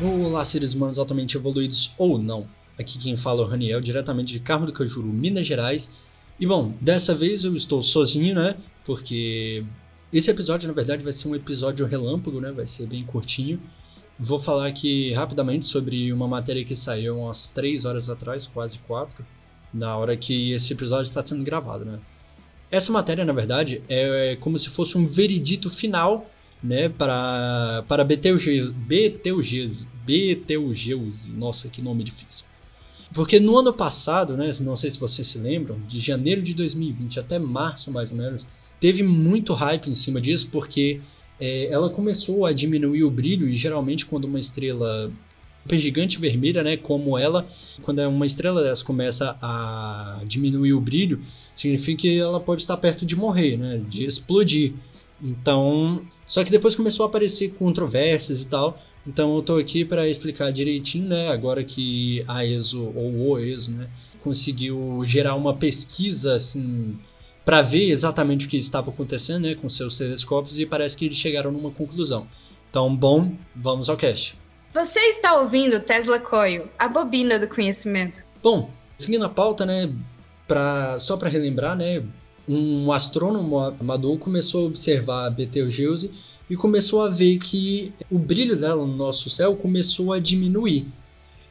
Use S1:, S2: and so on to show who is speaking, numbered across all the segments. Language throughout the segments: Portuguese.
S1: Olá, seres humanos altamente evoluídos ou não. Aqui quem fala é o Raniel, diretamente de Carmo do Cajuru, Minas Gerais. E bom, dessa vez eu estou sozinho, né? Porque esse episódio, na verdade, vai ser um episódio relâmpago, né? Vai ser bem curtinho. Vou falar aqui rapidamente sobre uma matéria que saiu umas 3 horas atrás, quase 4, na hora que esse episódio está sendo gravado, né? Essa matéria, na verdade, é como se fosse um veredito final né, para, para Betelgeuse, Betelgeuse, Betelgeuse, nossa, que nome difícil. Porque no ano passado, né, não sei se vocês se lembram, de janeiro de 2020 até março, mais ou menos, teve muito hype em cima disso, porque é, ela começou a diminuir o brilho, e geralmente quando uma estrela gigante vermelha, né, como ela, quando uma estrela dessa começa a diminuir o brilho, significa que ela pode estar perto de morrer, né, de explodir. Então, só que depois começou a aparecer controvérsias e tal. Então eu tô aqui para explicar direitinho, né? Agora que a ESO ou o ESO, né, conseguiu gerar uma pesquisa assim para ver exatamente o que estava acontecendo, né, com seus telescópios e parece que eles chegaram numa conclusão. Então, bom, vamos ao cast.
S2: Você está ouvindo Tesla Coil, a bobina do conhecimento.
S1: Bom, seguindo a pauta, né, pra, só para relembrar, né, um astrônomo amador começou a observar Betelgeuse e começou a ver que o brilho dela no nosso céu começou a diminuir.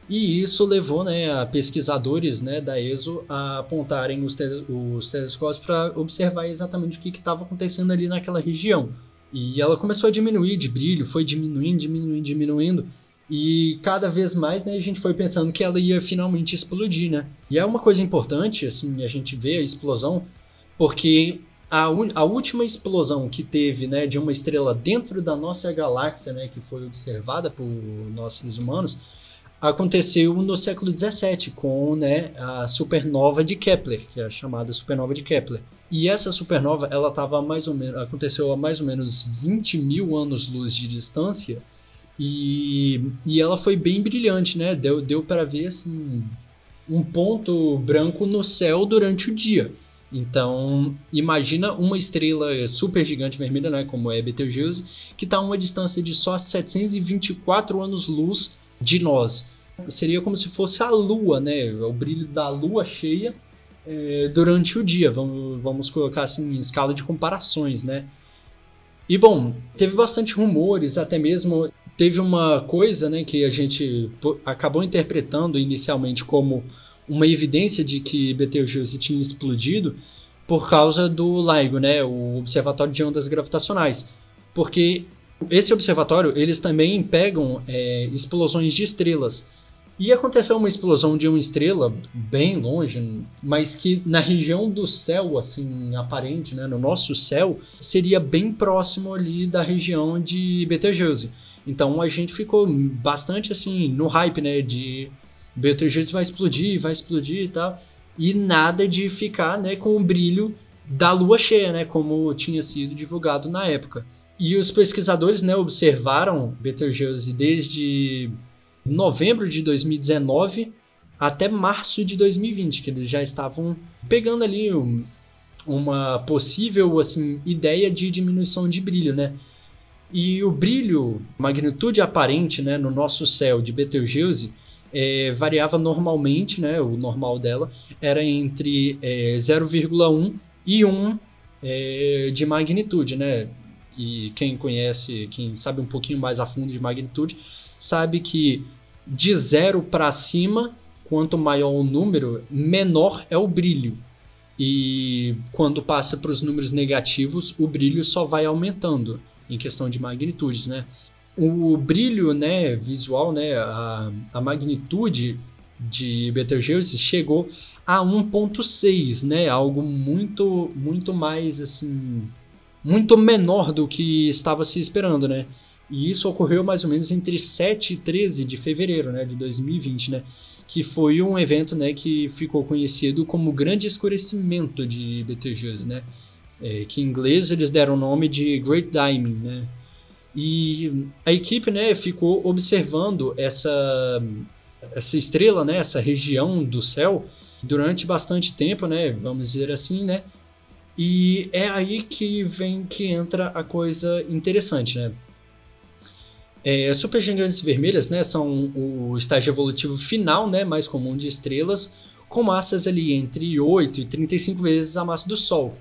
S1: E isso levou né, a pesquisadores né, da ESO a apontarem os, os telescópios para observar exatamente o que estava acontecendo ali naquela região. E ela começou a diminuir de brilho, foi diminuindo, diminuindo, diminuindo. E cada vez mais né, a gente foi pensando que ela ia finalmente explodir. Né? E é uma coisa importante, assim, a gente vê a explosão porque a, a, última explosão que teve né, de uma estrela dentro da nossa galáxia, né, que foi observada por nós seres humanos, aconteceu no século 17 com né, a supernova de Kepler, que é a chamada supernova de Kepler. E essa supernova, ela tava mais ou menos, aconteceu a mais ou menos 20 mil anos-luz de distância e, e ela foi bem brilhante, né? Deu, deu para ver assim, um ponto branco no céu durante o dia. Então, imagina uma estrela super gigante vermelha, né, como é Betelgeuse, que está a uma distância de só 724 anos-luz de nós. Seria como se fosse a Lua, né, o brilho da Lua cheia é, durante o dia. Vamos, vamos colocar assim em escala de comparações, né. E bom, teve bastante rumores, até mesmo teve uma coisa, né, que a gente acabou interpretando inicialmente como uma evidência de que Betelgeuse tinha explodido por causa do LIGO, né, o Observatório de Ondas Gravitacionais, porque esse observatório eles também pegam é, explosões de estrelas e aconteceu uma explosão de uma estrela bem longe, mas que na região do céu, assim, aparente, né, no nosso céu, seria bem próximo ali da região de Betelgeuse. Então a gente ficou bastante assim no hype, né, de Betelgeuse vai explodir, vai explodir e tal. E nada de ficar né, com o brilho da lua cheia, né, como tinha sido divulgado na época. E os pesquisadores né, observaram Betelgeuse desde novembro de 2019 até março de 2020, que eles já estavam pegando ali um, uma possível assim ideia de diminuição de brilho, né? E o brilho, magnitude aparente, né, no nosso céu de Betelgeuse é, variava normalmente, né, o normal dela era entre é, 0,1 e 1 é, de magnitude, né? E quem conhece, quem sabe um pouquinho mais a fundo de magnitude, sabe que de zero para cima, quanto maior o número, menor é o brilho. E quando passa para os números negativos, o brilho só vai aumentando em questão de magnitudes, né? o brilho né, visual, né, a, a magnitude de Betelgeuse chegou a 1.6, né, algo muito muito mais assim, muito menor do que estava se esperando, né? E isso ocorreu mais ou menos entre 7 e 13 de fevereiro, né, de 2020, né? Que foi um evento, né, que ficou conhecido como Grande Escurecimento de Betelgeuse, né? É, que em inglês eles deram o nome de Great Diamond, né? E a equipe né, ficou observando essa, essa estrela, né, essa região do céu, durante bastante tempo, né? Vamos dizer assim, né? E é aí que vem que entra a coisa interessante, né? É, supergigantes vermelhas, né, são o estágio evolutivo final, né, mais comum de estrelas, com massas ali entre 8 e 35 vezes a massa do Sol.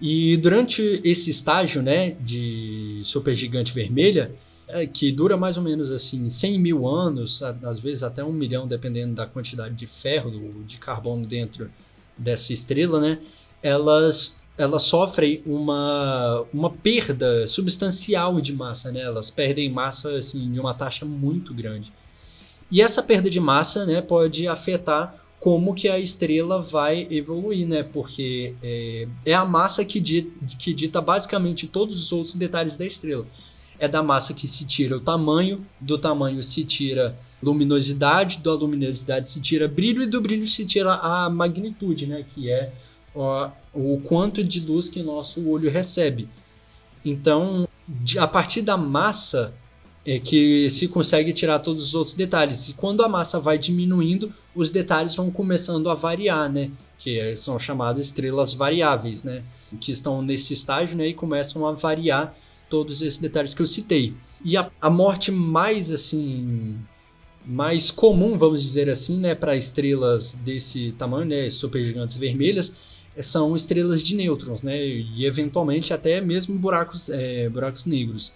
S1: E durante esse estágio, né, de supergigante vermelha, é, que dura mais ou menos assim 100 mil anos, às vezes até um milhão, dependendo da quantidade de ferro, de carbono dentro dessa estrela, né, elas elas sofrem uma, uma perda substancial de massa, né? Elas perdem massa assim de uma taxa muito grande. E essa perda de massa, né, pode afetar como que a estrela vai evoluir, né? Porque é, é a massa que dita, que dita basicamente todos os outros detalhes da estrela. É da massa que se tira o tamanho, do tamanho se tira luminosidade, da luminosidade se tira brilho e do brilho se tira a magnitude, né? Que é o quanto de luz que nosso olho recebe. Então, a partir da massa é que se consegue tirar todos os outros detalhes. E quando a massa vai diminuindo, os detalhes vão começando a variar, né? Que são chamadas estrelas variáveis, né? Que estão nesse estágio, né? E começam a variar todos esses detalhes que eu citei. E a, a morte mais assim mais comum, vamos dizer assim, né, para estrelas desse tamanho, né, supergigantes vermelhas, são estrelas de nêutrons, né? E eventualmente até mesmo buracos, é, buracos negros.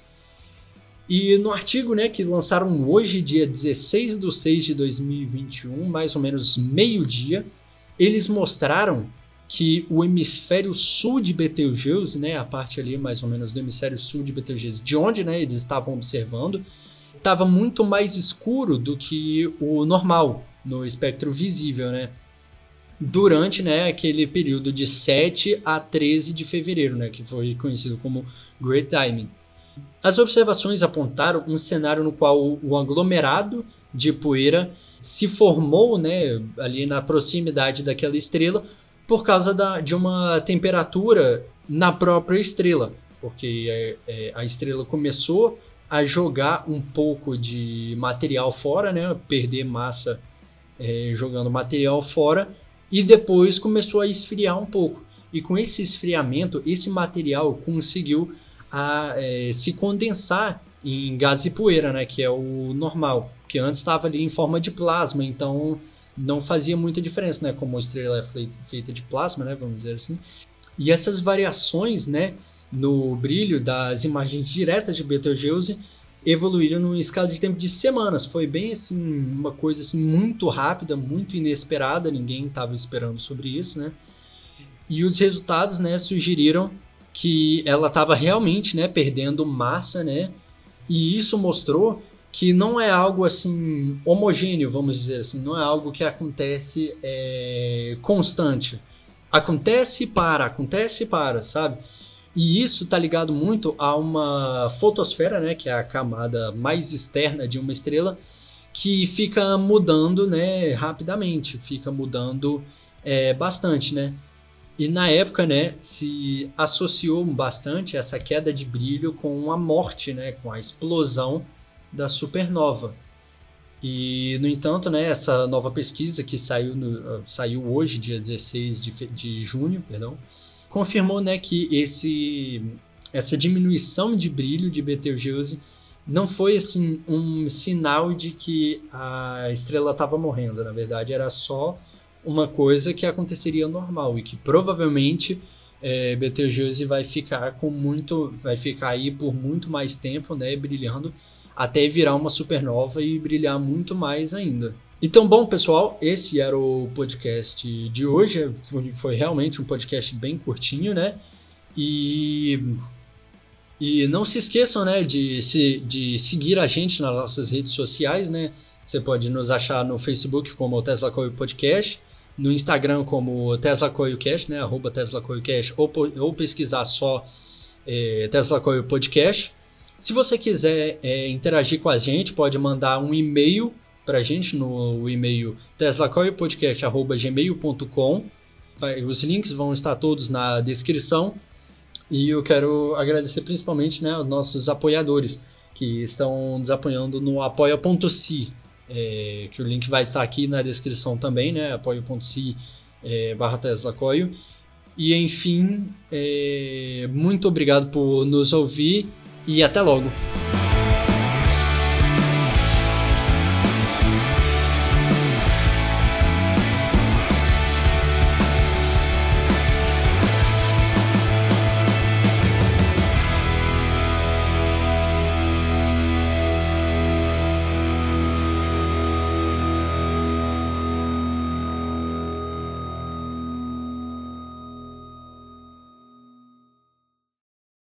S1: E no artigo né, que lançaram hoje, dia 16 de 6 de 2021, mais ou menos meio-dia, eles mostraram que o hemisfério sul de Betelgeuse, né, a parte ali mais ou menos do hemisfério sul de Betelgeuse, de onde né, eles estavam observando, estava muito mais escuro do que o normal no espectro visível, né? Durante né, aquele período de 7 a 13 de fevereiro, né, que foi conhecido como Great Timing. As observações apontaram um cenário no qual o aglomerado de poeira se formou né, ali na proximidade daquela estrela por causa da, de uma temperatura na própria estrela, porque é, é, a estrela começou a jogar um pouco de material fora, né, perder massa é, jogando material fora, e depois começou a esfriar um pouco. E com esse esfriamento, esse material conseguiu a, é, se condensar em gás e poeira, né, que é o normal, que antes estava ali em forma de plasma, então não fazia muita diferença, né, como a estrela é feita de plasma, né, vamos dizer assim. E essas variações, né, no brilho das imagens diretas de Betelgeuse evoluíram numa escala de tempo de semanas. Foi bem assim, uma coisa assim muito rápida, muito inesperada, ninguém estava esperando sobre isso, né? E os resultados, né, sugeriram que ela estava realmente, né, perdendo massa, né? E isso mostrou que não é algo assim homogêneo, vamos dizer assim, não é algo que acontece é, constante. Acontece para, acontece para, sabe? E isso está ligado muito a uma fotosfera, né, que é a camada mais externa de uma estrela, que fica mudando né, rapidamente, fica mudando é, bastante. Né? E na época né, se associou bastante essa queda de brilho com a morte, né, com a explosão da supernova. E, no entanto, né, essa nova pesquisa que saiu, no, saiu hoje, dia 16 de, de junho, perdão, confirmou né, que esse, essa diminuição de brilho de Betelgeuse não foi assim um sinal de que a estrela estava morrendo. Na verdade, era só uma coisa que aconteceria normal e que provavelmente é, Betelgeuse vai ficar com muito, vai ficar aí por muito mais tempo, né, brilhando até virar uma supernova e brilhar muito mais ainda. Então, bom, pessoal, esse era o podcast de hoje. Foi realmente um podcast bem curtinho, né? E, e não se esqueçam, né, de, se, de seguir a gente nas nossas redes sociais, né? Você pode nos achar no Facebook como Tesla Coil Podcast, no Instagram como Tesla Coil Cash, né? Arroba Tesla Coil Cash, ou, ou pesquisar só é, Tesla Coil Podcast. Se você quiser é, interagir com a gente, pode mandar um e-mail para a gente no e-mail teslacoilpodcast.gmail.com. Os links vão estar todos na descrição. E eu quero agradecer principalmente né, aos nossos apoiadores que estão nos apoiando no apoia.se, é, que o link vai estar aqui na descrição também, né? apoia.se é, barra Tesla Coil. E enfim, é, muito obrigado por nos ouvir e até logo.